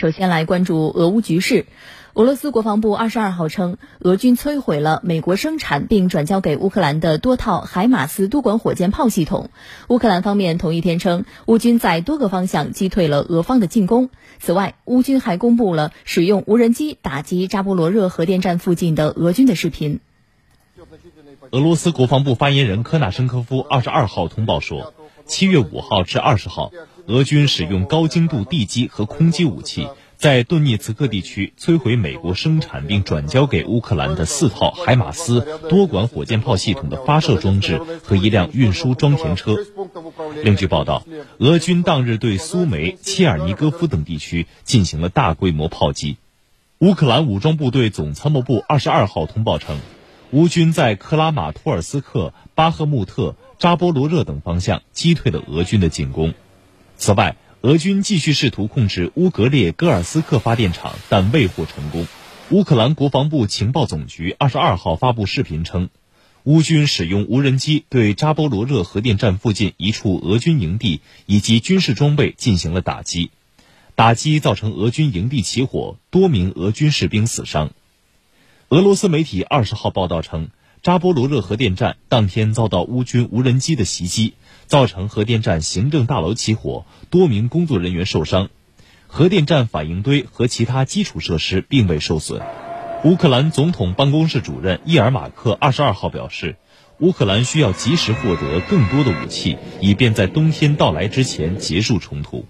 首先来关注俄乌局势。俄罗斯国防部二十二号称，俄军摧毁了美国生产并转交给乌克兰的多套海马斯多管火箭炮系统。乌克兰方面同一天称，乌军在多个方向击退了俄方的进攻。此外，乌军还公布了使用无人机打击扎波罗热核电站附近的俄军的视频。俄罗斯国防部发言人科纳申科夫二十二号通报说，七月五号至二十号。俄军使用高精度地基和空基武器，在顿涅茨克地区摧毁美国生产并转交给乌克兰的四套海马斯多管火箭炮系统的发射装置和一辆运输装填车。另据报道，俄军当日对苏梅、切尔尼戈夫等地区进行了大规模炮击。乌克兰武装部队总参谋部二十二号通报称，乌军在克拉马托尔斯克、巴赫穆特、扎波罗热等方向击退了俄军的进攻。此外，俄军继续试图控制乌格列戈尔斯克发电厂，但未获成功。乌克兰国防部情报总局二十二号发布视频称，乌军使用无人机对扎波罗热核电站附近一处俄军营地以及军事装备进行了打击，打击造成俄军营地起火，多名俄军士兵死伤。俄罗斯媒体二十号报道称。扎波罗热核电站当天遭到乌军无人机的袭击，造成核电站行政大楼起火，多名工作人员受伤。核电站反应堆和其他基础设施并未受损。乌克兰总统办公室主任伊尔马克二十二号表示，乌克兰需要及时获得更多的武器，以便在冬天到来之前结束冲突。